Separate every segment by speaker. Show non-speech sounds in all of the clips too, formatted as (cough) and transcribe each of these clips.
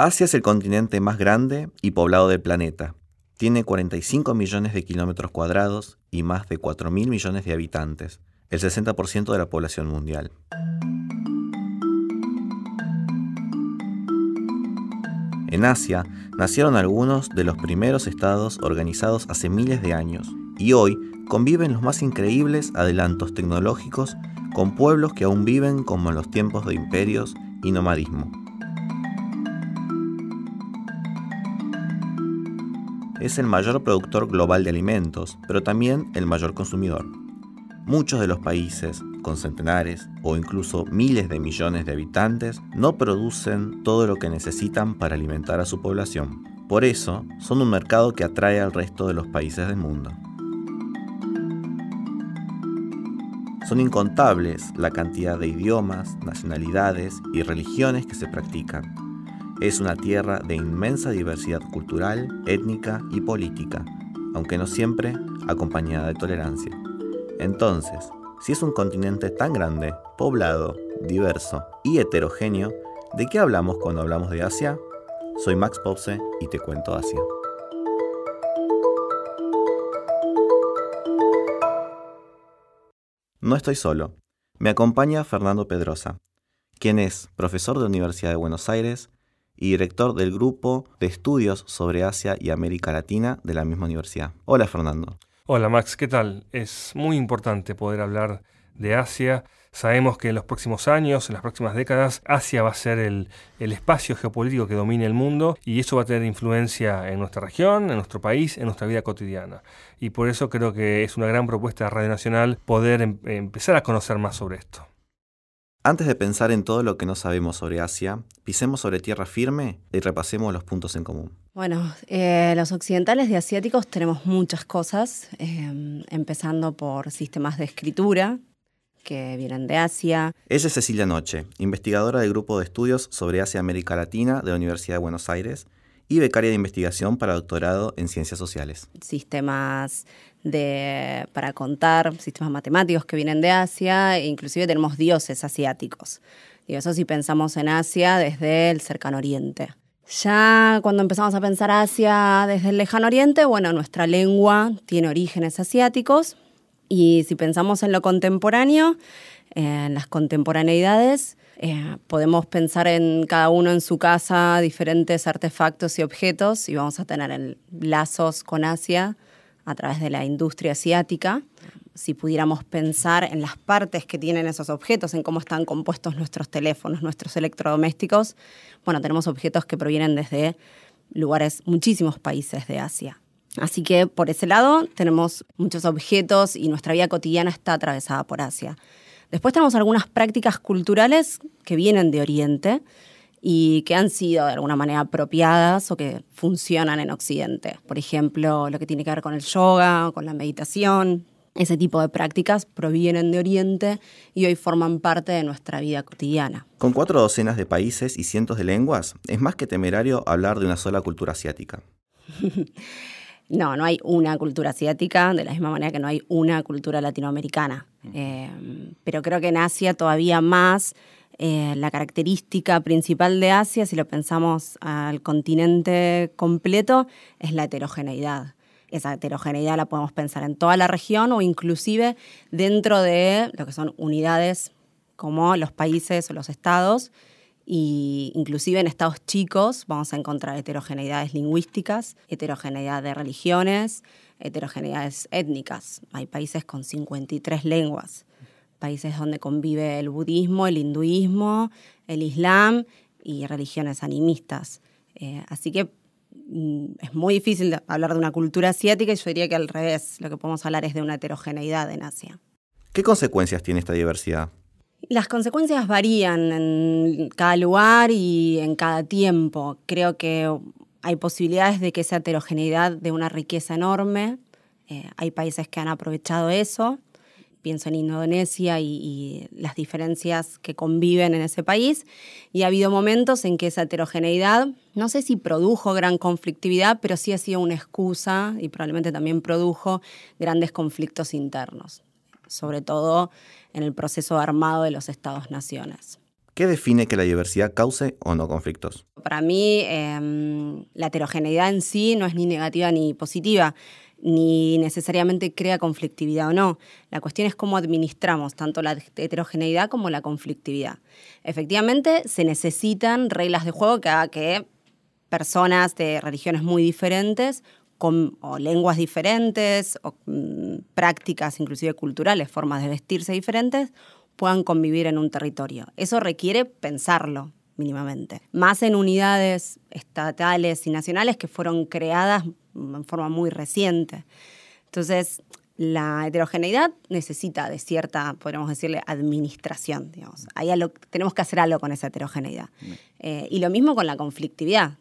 Speaker 1: Asia es el continente más grande y poblado del planeta. Tiene 45 millones de kilómetros cuadrados y más de 4 mil millones de habitantes, el 60% de la población mundial. En Asia nacieron algunos de los primeros estados organizados hace miles de años y hoy conviven los más increíbles adelantos tecnológicos con pueblos que aún viven como en los tiempos de imperios y nomadismo. Es el mayor productor global de alimentos, pero también el mayor consumidor. Muchos de los países, con centenares o incluso miles de millones de habitantes, no producen todo lo que necesitan para alimentar a su población. Por eso, son un mercado que atrae al resto de los países del mundo. Son incontables la cantidad de idiomas, nacionalidades y religiones que se practican. Es una tierra de inmensa diversidad cultural, étnica y política, aunque no siempre acompañada de tolerancia. Entonces, si es un continente tan grande, poblado, diverso y heterogéneo, ¿de qué hablamos cuando hablamos de Asia? Soy Max Popse y te cuento Asia. No estoy solo. Me acompaña Fernando Pedrosa, quien es profesor de Universidad de Buenos Aires y director del grupo de estudios sobre Asia y América Latina de la misma universidad. Hola Fernando.
Speaker 2: Hola Max, ¿qué tal? Es muy importante poder hablar de Asia. Sabemos que en los próximos años, en las próximas décadas, Asia va a ser el, espacio geopolítico que domine el mundo y eso va a tener influencia en nuestra región, en nuestro país, en nuestra vida cotidiana. Y por eso creo que es una gran propuesta de Radio Nacional poder em, empezar a conocer más sobre esto.
Speaker 1: Antes de pensar en todo lo que no sabemos sobre Asia, pisemos sobre tierra firme y repasemos los puntos en común.
Speaker 3: Bueno, eh, los occidentales de asiáticos tenemos muchas cosas, eh, empezando por sistemas de escritura que vienen de Asia.
Speaker 1: Ella es Cecilia Noche, investigadora del Grupo de Estudios sobre Asia y América Latina de la Universidad de Buenos Aires y becaria de investigación para doctorado en ciencias sociales.
Speaker 3: Sistemas de, para contar, sistemas matemáticos que vienen de Asia, e inclusive tenemos dioses asiáticos. Y eso si pensamos en Asia desde el cercano oriente. Ya cuando empezamos a pensar Asia desde el lejano oriente, bueno, nuestra lengua tiene orígenes asiáticos. Y si pensamos en lo contemporáneo, en las contemporaneidades, eh, podemos pensar en cada uno en su casa diferentes artefactos y objetos y vamos a tener lazos con Asia a través de la industria asiática. Si pudiéramos pensar en las partes que tienen esos objetos, en cómo están compuestos nuestros teléfonos, nuestros electrodomésticos, bueno, tenemos objetos que provienen desde lugares, muchísimos países de Asia. Así que por ese lado tenemos muchos objetos y nuestra vida cotidiana está atravesada por Asia. Después tenemos algunas prácticas culturales que vienen de Oriente y que han sido de alguna manera apropiadas o que funcionan en Occidente. Por ejemplo, lo que tiene que ver con el yoga, con la meditación. Ese tipo de prácticas provienen de Oriente y hoy forman parte de nuestra vida cotidiana.
Speaker 1: Con cuatro docenas de países y cientos de lenguas, es más que temerario hablar de una sola cultura asiática. (laughs)
Speaker 3: No, no hay una cultura asiática, de la misma manera que no hay una cultura latinoamericana. Eh, pero creo que en Asia todavía más eh, la característica principal de Asia, si lo pensamos al continente completo, es la heterogeneidad. Esa heterogeneidad la podemos pensar en toda la región o inclusive dentro de lo que son unidades como los países o los estados, y inclusive en estados chicos vamos a encontrar heterogeneidades lingüísticas, heterogeneidad de religiones, heterogeneidades étnicas. Hay países con 53 lenguas, países donde convive el budismo, el hinduismo, el islam y religiones animistas. Eh, así que mm, es muy difícil hablar de una cultura asiática y yo diría que al revés, lo que podemos hablar es de una heterogeneidad en Asia.
Speaker 1: ¿Qué consecuencias tiene esta diversidad?
Speaker 3: Las consecuencias varían en cada lugar y en cada tiempo. Creo que hay posibilidades de que esa heterogeneidad de una riqueza enorme. Eh, hay países que han aprovechado eso. Pienso en Indonesia y, y, las diferencias que conviven en ese país. Y ha habido momentos en que esa heterogeneidad, no sé si produjo gran conflictividad, pero sí ha sido una excusa y probablemente también produjo grandes conflictos internos. Sobre todo en el proceso armado de los estados-naciones.
Speaker 1: ¿Qué define que la diversidad cause o no conflictos?
Speaker 3: Para mí, em, la heterogeneidad en sí no es ni negativa ni positiva, ni necesariamente crea conflictividad o no. La cuestión es cómo administramos tanto la heterogeneidad como la conflictividad. Efectivamente, se necesitan reglas de juego que haga que personas de religiones muy diferentes con, lenguas diferentes o mm, prácticas inclusive culturales, formas de vestirse diferentes, puedan convivir en un territorio. Eso requiere pensarlo mínimamente. Más en unidades estatales y nacionales que fueron creadas en forma muy reciente. Entonces, la heterogeneidad necesita de cierta, podríamos decirle, administración. Digamos. tenemos que hacer algo con esa heterogeneidad. Eh, y lo mismo con la conflictividad.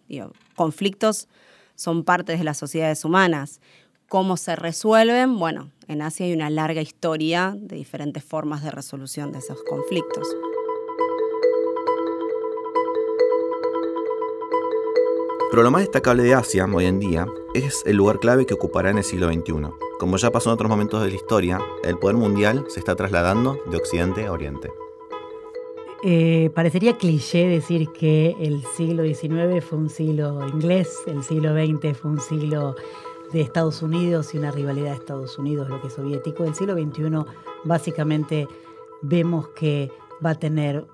Speaker 3: conflictos son partes de las sociedades humanas. ¿Cómo se resuelven? Bueno, en Asia hay una larga historia de diferentes formas de resolución de esos conflictos.
Speaker 1: Pero lo más destacable de Asia hoy en día es el lugar clave que ocupará en el siglo XXI. Como ya pasó en otros momentos de la historia, el poder mundial se está trasladando de Occidente a Oriente.
Speaker 4: Eh, parecería cliché decir que el siglo XIX fue un siglo inglés, el siglo XX fue un siglo de Estados Unidos y una rivalidad de Estados Unidos, lo que es soviético. El siglo XXI básicamente vemos que va a tener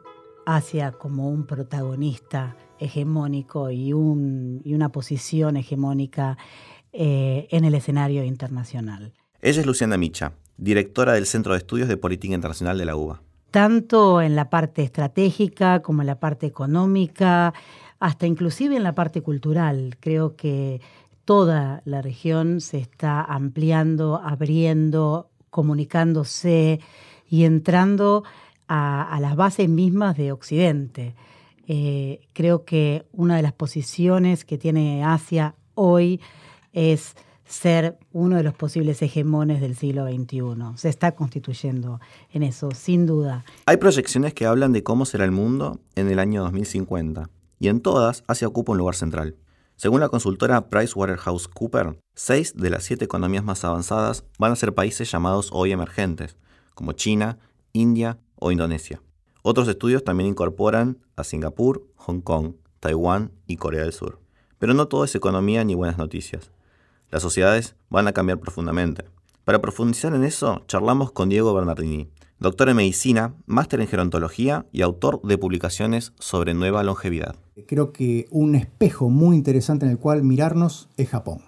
Speaker 4: Asia como un protagonista hegemónico y, un, y una posición hegemónica eh, en el escenario internacional.
Speaker 1: Ella es Luciana Micha, directora del Centro de Estudios de Política Internacional de la UBA.
Speaker 4: Tanto en la parte estratégica como en la parte económica, hasta inclusive en la parte cultural. Creo que toda la región se está ampliando, abriendo, comunicándose y entrando a, las bases mismas de Occidente. Eh, creo que una de las posiciones que tiene Asia hoy es ser uno de los posibles hegemones del siglo XXI. Se está constituyendo en eso, sin duda.
Speaker 1: Hay proyecciones que hablan de cómo será el mundo en el año 2050, y en todas Asia ocupa un lugar central. Según la consultora PricewaterhouseCoopers, seis de las siete economías más avanzadas van a ser países llamados hoy emergentes, como China, India o Indonesia. Otros estudios también incorporan a Singapur, Hong Kong, Taiwán y Corea del Sur. Pero no todo es economía ni buenas noticias. Las sociedades van a cambiar profundamente. Para profundizar en eso, charlamos con Diego Bernardini, doctor en medicina, máster en gerontología y autor de publicaciones sobre nueva longevidad.
Speaker 5: Creo que un espejo muy interesante en el cual mirarnos es Japón.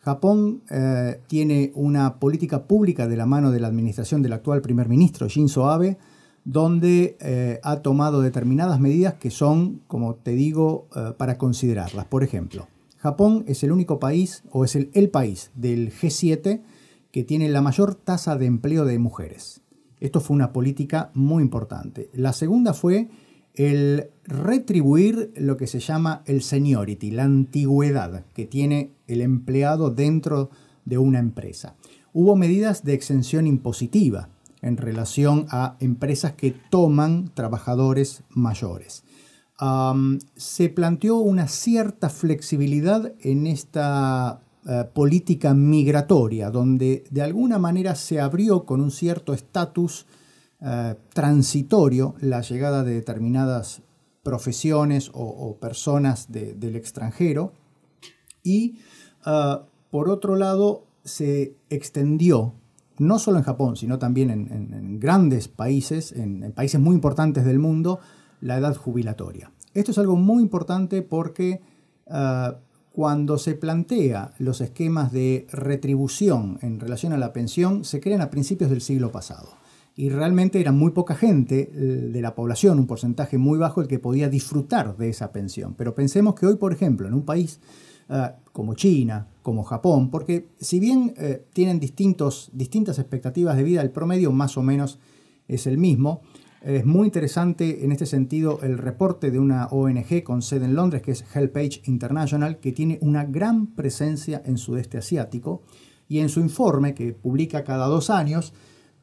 Speaker 5: Japón eh, tiene una política pública de la mano de la administración del actual primer ministro Shinzo Abe, donde eh, ha tomado determinadas medidas que son, como te digo, eh, para considerarlas. Por ejemplo, Japón es el único país, o es el, el país del G7 que tiene la mayor tasa de empleo de mujeres. Esto fue una política muy importante. La segunda fue el retribuir lo que se llama el seniority, la antigüedad que tiene el empleado dentro de una empresa. Hubo medidas de exención impositiva en relación a empresas que toman trabajadores mayores. se planteó una cierta flexibilidad en esta eh, política migratoria, donde de alguna manera se abrió con un cierto estatus eh, transitorio la llegada de determinadas profesiones o, personas del extranjero. Y eh, por otro lado, se extendió, no solo en Japón, sino también en, grandes países, en, países muy importantes del mundo, la edad jubilatoria. Esto es algo muy importante porque cuando se plantea los esquemas de retribución en relación a la pensión, se crean a principios del siglo pasado. Y realmente era muy poca gente eh, de la población, un porcentaje muy bajo, el que podía disfrutar de esa pensión. Pero pensemos que hoy, por ejemplo, en un país eh, como China, como Japón, porque si bien eh, tienen distintos, distintas expectativas de vida, el promedio más o menos es el mismo, es muy interesante en este sentido el reporte de una ONG con sede en Londres, que es HelpAge International, que tiene una gran presencia en sudeste asiático y en su informe, que publica cada dos años,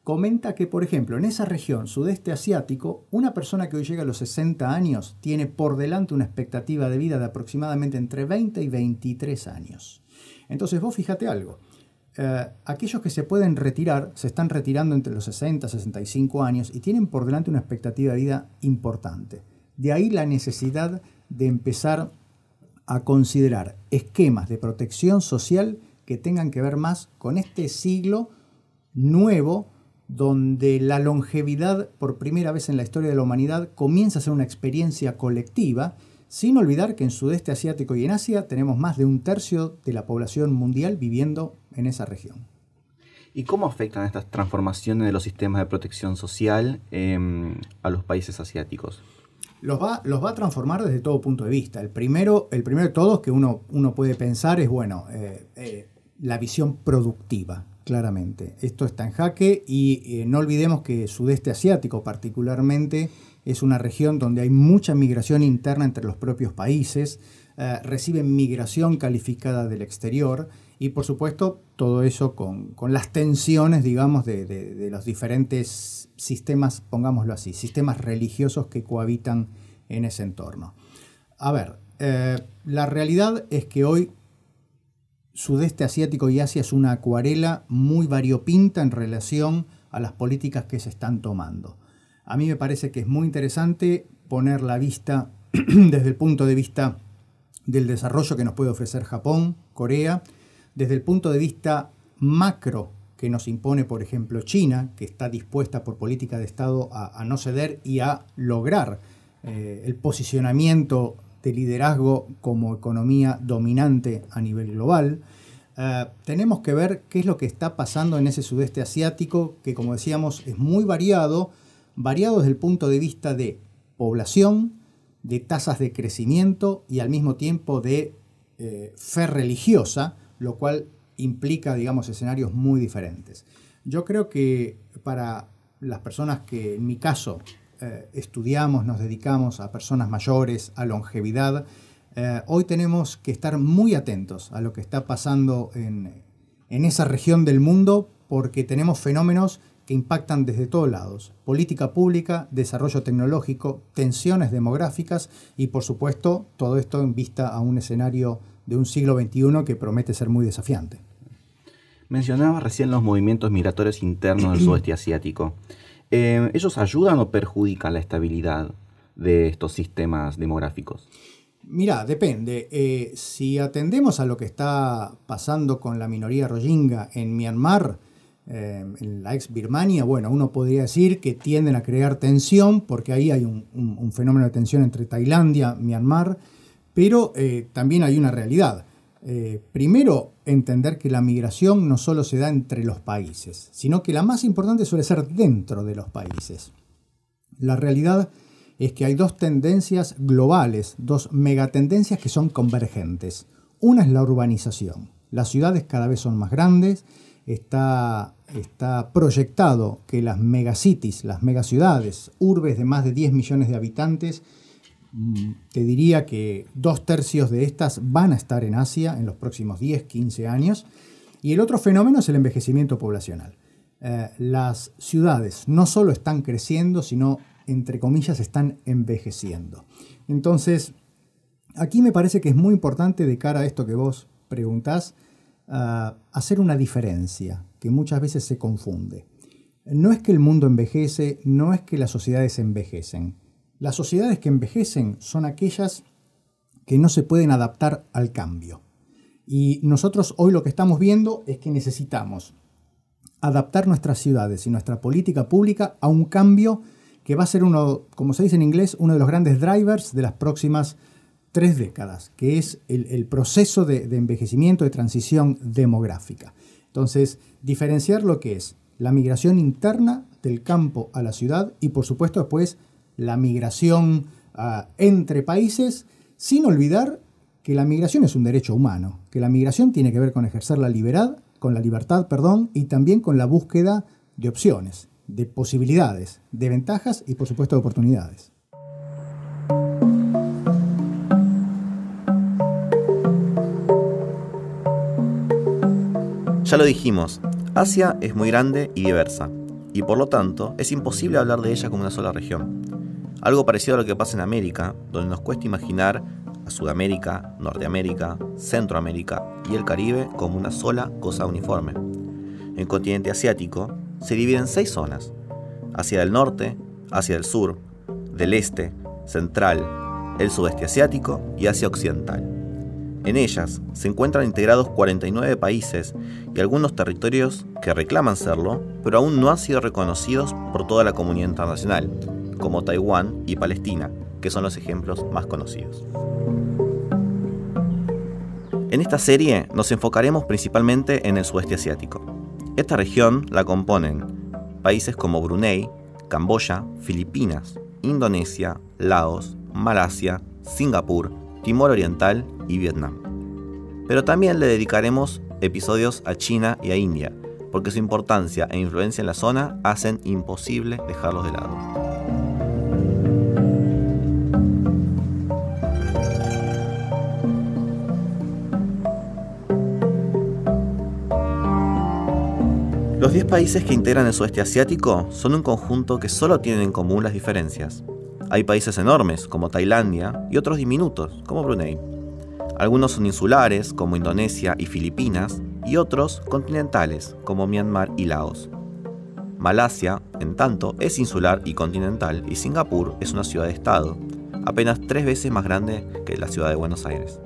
Speaker 5: comenta que, por ejemplo, en esa región sudeste asiático, una persona que hoy llega a los 60 años tiene por delante una expectativa de vida de aproximadamente entre 20 y 23 años. Entonces vos fíjate algo, eh, aquellos que se pueden retirar se están retirando entre los 60 y 65 años y tienen por delante una expectativa de vida importante. De ahí la necesidad de empezar a considerar esquemas de protección social que tengan que ver más con este siglo nuevo donde la longevidad por primera vez en la historia de la humanidad comienza a ser una experiencia colectiva, sin olvidar que en sudeste asiático y en Asia tenemos más de un tercio de la población mundial viviendo en esa región.
Speaker 1: ¿Y cómo afectan estas transformaciones de los sistemas de protección social em, a los países asiáticos?
Speaker 5: Los va, los va a transformar desde todo punto de vista. El primero, el primero de todos que uno, uno puede pensar es, bueno, eh, eh, la visión productiva, claramente. Esto está en jaque y eh, no olvidemos que sudeste asiático particularmente es una región donde hay mucha migración interna entre los propios países, reciben migración calificada del exterior y por supuesto todo eso con, las tensiones, digamos, de, los diferentes sistemas, pongámoslo así, sistemas religiosos que cohabitan en ese entorno. A ver, eh, la realidad es que hoy Sudeste Asiático y Asia es una acuarela muy variopinta en relación a las políticas que se están tomando. A mí me parece que es muy interesante poner la vista (clears throat) desde el punto de vista del desarrollo que nos puede ofrecer Japón, Corea, desde el punto de vista macro que nos impone, por ejemplo, China, que está dispuesta por política de Estado a, no ceder y a lograr eh, el posicionamiento de liderazgo como economía dominante a nivel global. Eh, tenemos que ver qué es lo que está pasando en ese sudeste asiático, que como decíamos es muy variado, variado desde el punto de vista de población, de tasas de crecimiento y al mismo tiempo de eh, fe religiosa, lo cual implica, digamos, escenarios muy diferentes. Yo creo que para las personas que, en mi caso, eh, estudiamos, nos dedicamos a personas mayores, a longevidad, eh, hoy tenemos que estar muy atentos a lo que está pasando en, en esa región del mundo porque tenemos fenómenos que impactan desde todos lados. Política pública, desarrollo tecnológico, tensiones demográficas y por supuesto todo esto en vista a un escenario de un siglo XXI que promete ser muy desafiante.
Speaker 1: Mencionaba recién los movimientos migratorios internos del sudeste (clears throat) asiático. Eh, ¿Ellos ayudan o perjudican la estabilidad de estos sistemas demográficos?
Speaker 5: Mira, depende. Eh, si atendemos a lo que está pasando con la minoría rohingya en Myanmar, eh, en la ex Birmania, bueno, uno podría decir que tienden a crear tensión, porque ahí hay un, fenómeno de tensión entre Tailandia, Myanmar, pero eh, también hay una realidad. Eh, primero, entender que la migración no solo se da entre los países, sino que la más importante suele ser dentro de los países. La realidad es que hay dos tendencias globales, dos megatendencias que son convergentes. Una es la urbanización. Las ciudades cada vez son más grandes, está, está proyectado que las megacities, las megaciudades, urbes de más de 10 millones de habitantes, te diría que dos tercios de estas van a estar en Asia en los próximos 10, 15 años. Y el otro fenómeno es el envejecimiento poblacional. Eh, las ciudades no solo están creciendo, sino, entre comillas, están envejeciendo. Entonces, aquí me parece que es muy importante de cara a esto que vos preguntás, hacer una diferencia que muchas veces se confunde. No es que el mundo envejece, no es que las sociedades envejecen. Las sociedades que envejecen son aquellas que no se pueden adaptar al cambio. Y nosotros hoy lo que estamos viendo es que necesitamos adaptar nuestras ciudades y nuestra política pública a un cambio que va a ser uno, como se dice en inglés, uno de los grandes drivers de las próximas tres décadas, que es el, proceso de, envejecimiento, de transición demográfica. Entonces, diferenciar lo que es la migración interna del campo a la ciudad y, por supuesto, después la migración ah, entre países, sin olvidar que la migración es un derecho humano, que la migración tiene que ver con ejercer la libertad, con la libertad, perdón, y también con la búsqueda de opciones, de posibilidades, de ventajas y por supuesto de oportunidades.
Speaker 1: Ya lo dijimos, Asia es muy grande y diversa, y por lo tanto es imposible hablar de ella como una sola región. Algo parecido a lo que pasa en América, donde nos cuesta imaginar a Sudamérica, Norteamérica, Centroamérica y el Caribe como una sola cosa uniforme. El continente asiático se divide en seis zonas, Asia del norte, Asia del sur, del este, Central, el Sudeste Asiático y Asia Occidental. En ellas se encuentran integrados 49 países y algunos territorios que reclaman serlo, pero aún no han sido reconocidos por toda la comunidad internacional, como Taiwán y Palestina, que son los ejemplos más conocidos. En esta serie nos enfocaremos principalmente en el sudeste asiático. Esta región la componen países como Brunei, Camboya, Filipinas, Indonesia, Laos, Malasia, Singapur, Timor Oriental y Vietnam. Pero también le dedicaremos episodios a China y a India, porque su importancia e influencia en la zona hacen imposible dejarlos de lado. Los 10 países que integran el sudeste asiático son un conjunto que solo tienen en común las diferencias. Hay países enormes, como Tailandia, y otros diminutos, como Brunei. Algunos son insulares, como Indonesia y Filipinas, y otros continentales, como Myanmar y Laos. Malasia, en tanto, es insular y continental, y Singapur es una ciudad-estado, apenas tres veces más grande que la ciudad de Buenos Aires.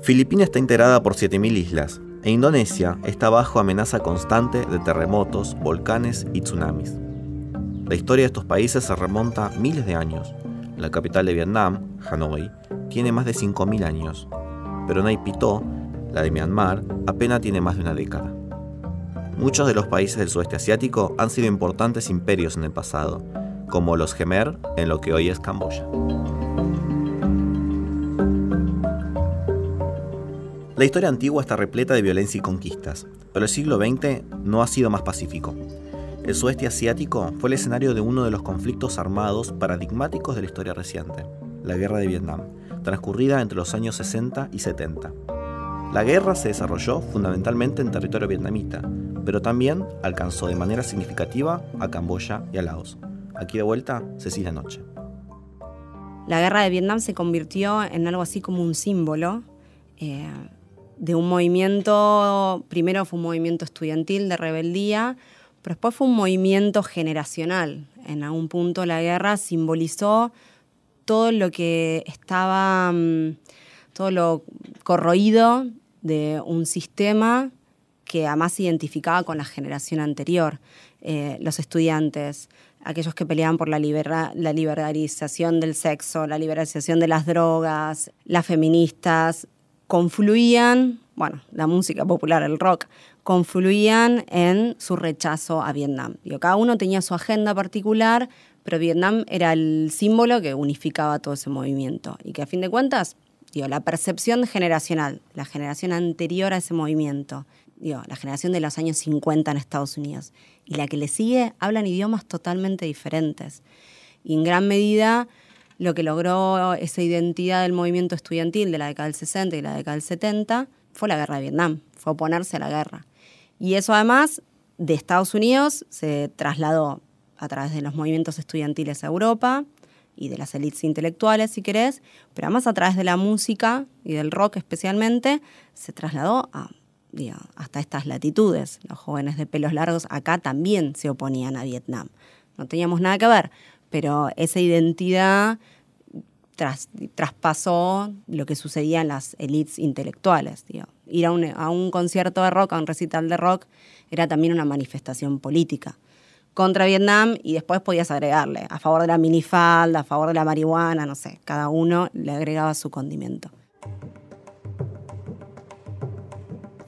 Speaker 1: Filipinas está integrada por 7.000 islas, e Indonesia está bajo amenaza constante de terremotos, volcanes y tsunamis. La historia de estos países se remonta miles de años. La capital de Vietnam, Hanoi, tiene más de 5.000 años, pero Naypyidaw, la de Myanmar, apenas tiene más de una década. Muchos de los países del sudeste asiático han sido importantes imperios en el pasado, como los Khmer en lo que hoy es Camboya. La historia antigua está repleta de violencia y conquistas, pero el siglo XX no ha sido más pacífico. El sudeste asiático fue el escenario de uno de los conflictos armados paradigmáticos de la historia reciente, la Guerra de Vietnam, transcurrida entre los años 60 y 70. La guerra se desarrolló fundamentalmente en territorio vietnamita, pero también alcanzó de manera significativa a Camboya y a Laos. Aquí de vuelta, Cecilia Noche.
Speaker 3: La guerra de Vietnam se convirtió en algo así como un símbolo eh, de un movimiento, primero fue un movimiento estudiantil de rebeldía, pero después fue un movimiento generacional. En algún punto la guerra simbolizó todo lo que estaba, mm, todo lo corroído de un sistema que además se identificaba con la generación anterior, eh, los estudiantes, aquellos que peleaban por la, la liberalización del sexo, la liberalización de las drogas, las feministas, confluían, bueno, la música popular, el rock, confluían en su rechazo a Vietnam. Digo, cada uno tenía su agenda particular, pero Vietnam era el símbolo que unificaba todo ese movimiento y que a fin de cuentas, digo, la percepción generacional, la generación anterior a ese movimiento, digo, la generación de los años 50 en Estados Unidos y la que le sigue hablan idiomas totalmente diferentes. Y en gran medida lo que logró esa identidad del movimiento estudiantil de la década del 60 y la década del 70 fue la guerra de Vietnam, fue oponerse a la guerra. Y eso además de Estados Unidos se trasladó a través de los movimientos estudiantiles a Europa y de las élites intelectuales, si querés, pero además a través de la música y del rock especialmente, se trasladó a, hasta estas latitudes. Los jóvenes de pelos largos acá también se oponían a Vietnam. No teníamos nada que ver, pero esa identidad traspasó lo que sucedía en las élites intelectuales. Ir a un, a un concierto de rock, a un recital de rock, era también una manifestación política contra Vietnam y después podías agregarle a favor de la minifalda, a favor de la marihuana, no sé, cada uno le agregaba su condimento.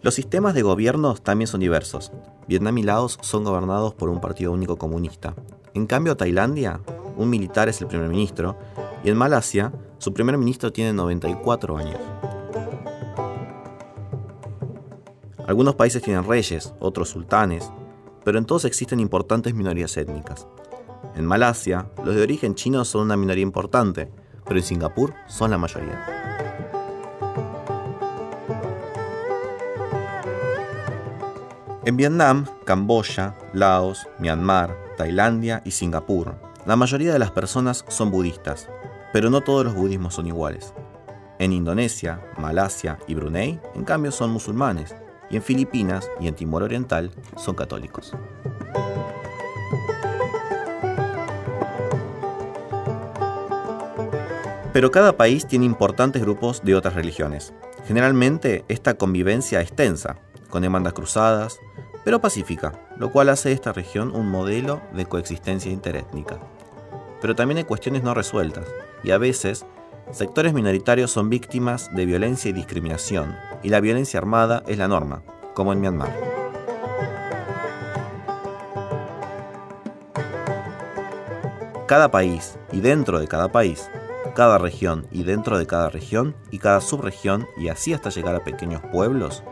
Speaker 1: Los sistemas de gobierno también son diversos. Vietnam y Laos son gobernados por un partido único comunista. En cambio, Tailandia un militar es el primer ministro, y en Malasia su primer ministro tiene 94 años. Algunos países tienen reyes, otros sultanes, pero en todos existen importantes minorías étnicas. En Malasia, los de origen chino son una minoría importante, pero en Singapur son la mayoría. En Vietnam, Camboya, Laos, Myanmar, Tailandia y Singapur la mayoría de las personas son budistas, pero no todos los budismos son iguales. En Indonesia, Malasia y Brunei, en cambio, son musulmanes, y en Filipinas y en Timor Oriental son católicos. Pero cada país tiene importantes grupos de otras religiones. Generalmente esta convivencia es tensa, con demandas cruzadas, pero pacífica, lo cual hace de esta región un modelo de coexistencia interétnica. Pero también hay cuestiones no resueltas, y a veces sectores minoritarios son víctimas de violencia y discriminación, y la violencia armada es la norma, como en Myanmar. Cada país, y dentro de cada país, cada región y dentro de cada región y cada subregión y así hasta llegar a pequeños pueblos,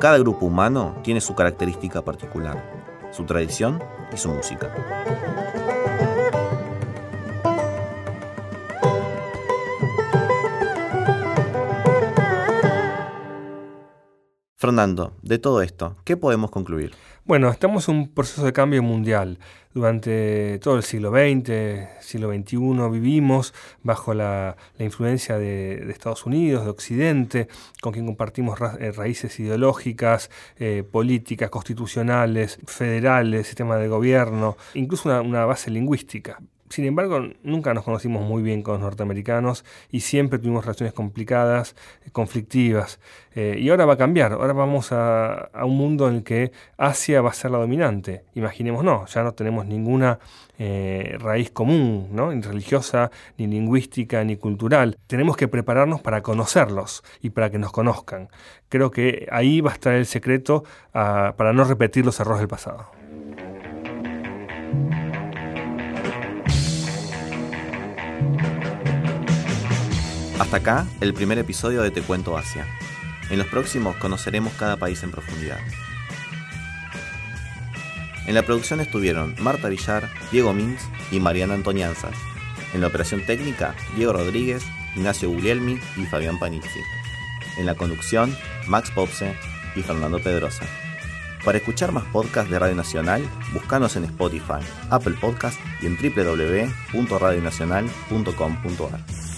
Speaker 1: cada grupo humano tiene su característica particular, su tradición y su música. Fernando, de todo esto, ¿qué podemos concluir?
Speaker 2: Bueno, estamos en un proceso de cambio mundial. Durante todo el siglo XX, siglo XXI, vivimos bajo la, influencia de, Estados Unidos, de Occidente, con quien compartimos eh, raíces ideológicas, eh, políticas, constitucionales, federales, sistema de gobierno, incluso una base lingüística. Sin embargo, nunca nos conocimos muy bien con los norteamericanos y siempre tuvimos relaciones complicadas, conflictivas. Eh, y ahora va a cambiar, ahora vamos a, un mundo en el que Asia va a ser la dominante. Imaginemos, no, ya no tenemos ninguna eh, raíz común, ¿no? ni religiosa, ni lingüística, ni cultural. Tenemos que prepararnos para conocerlos y para que nos conozcan. Creo que ahí va a estar el secreto ah, para no repetir los errores del pasado.
Speaker 1: Hasta acá el primer episodio de Te Cuento Asia. En los próximos conoceremos cada país en profundidad. En la producción estuvieron Marta Villar, Diego Mins y Mariana Antonianzas. En la operación técnica, Diego Rodríguez, Ignacio Guglielmi y Fabián Panizzi. En la conducción, Max Popse y Fernando Pedrosa. Para escuchar más podcasts de Radio Nacional, búscanos en Spotify, Apple Podcast y en www.radionacional.com.ar.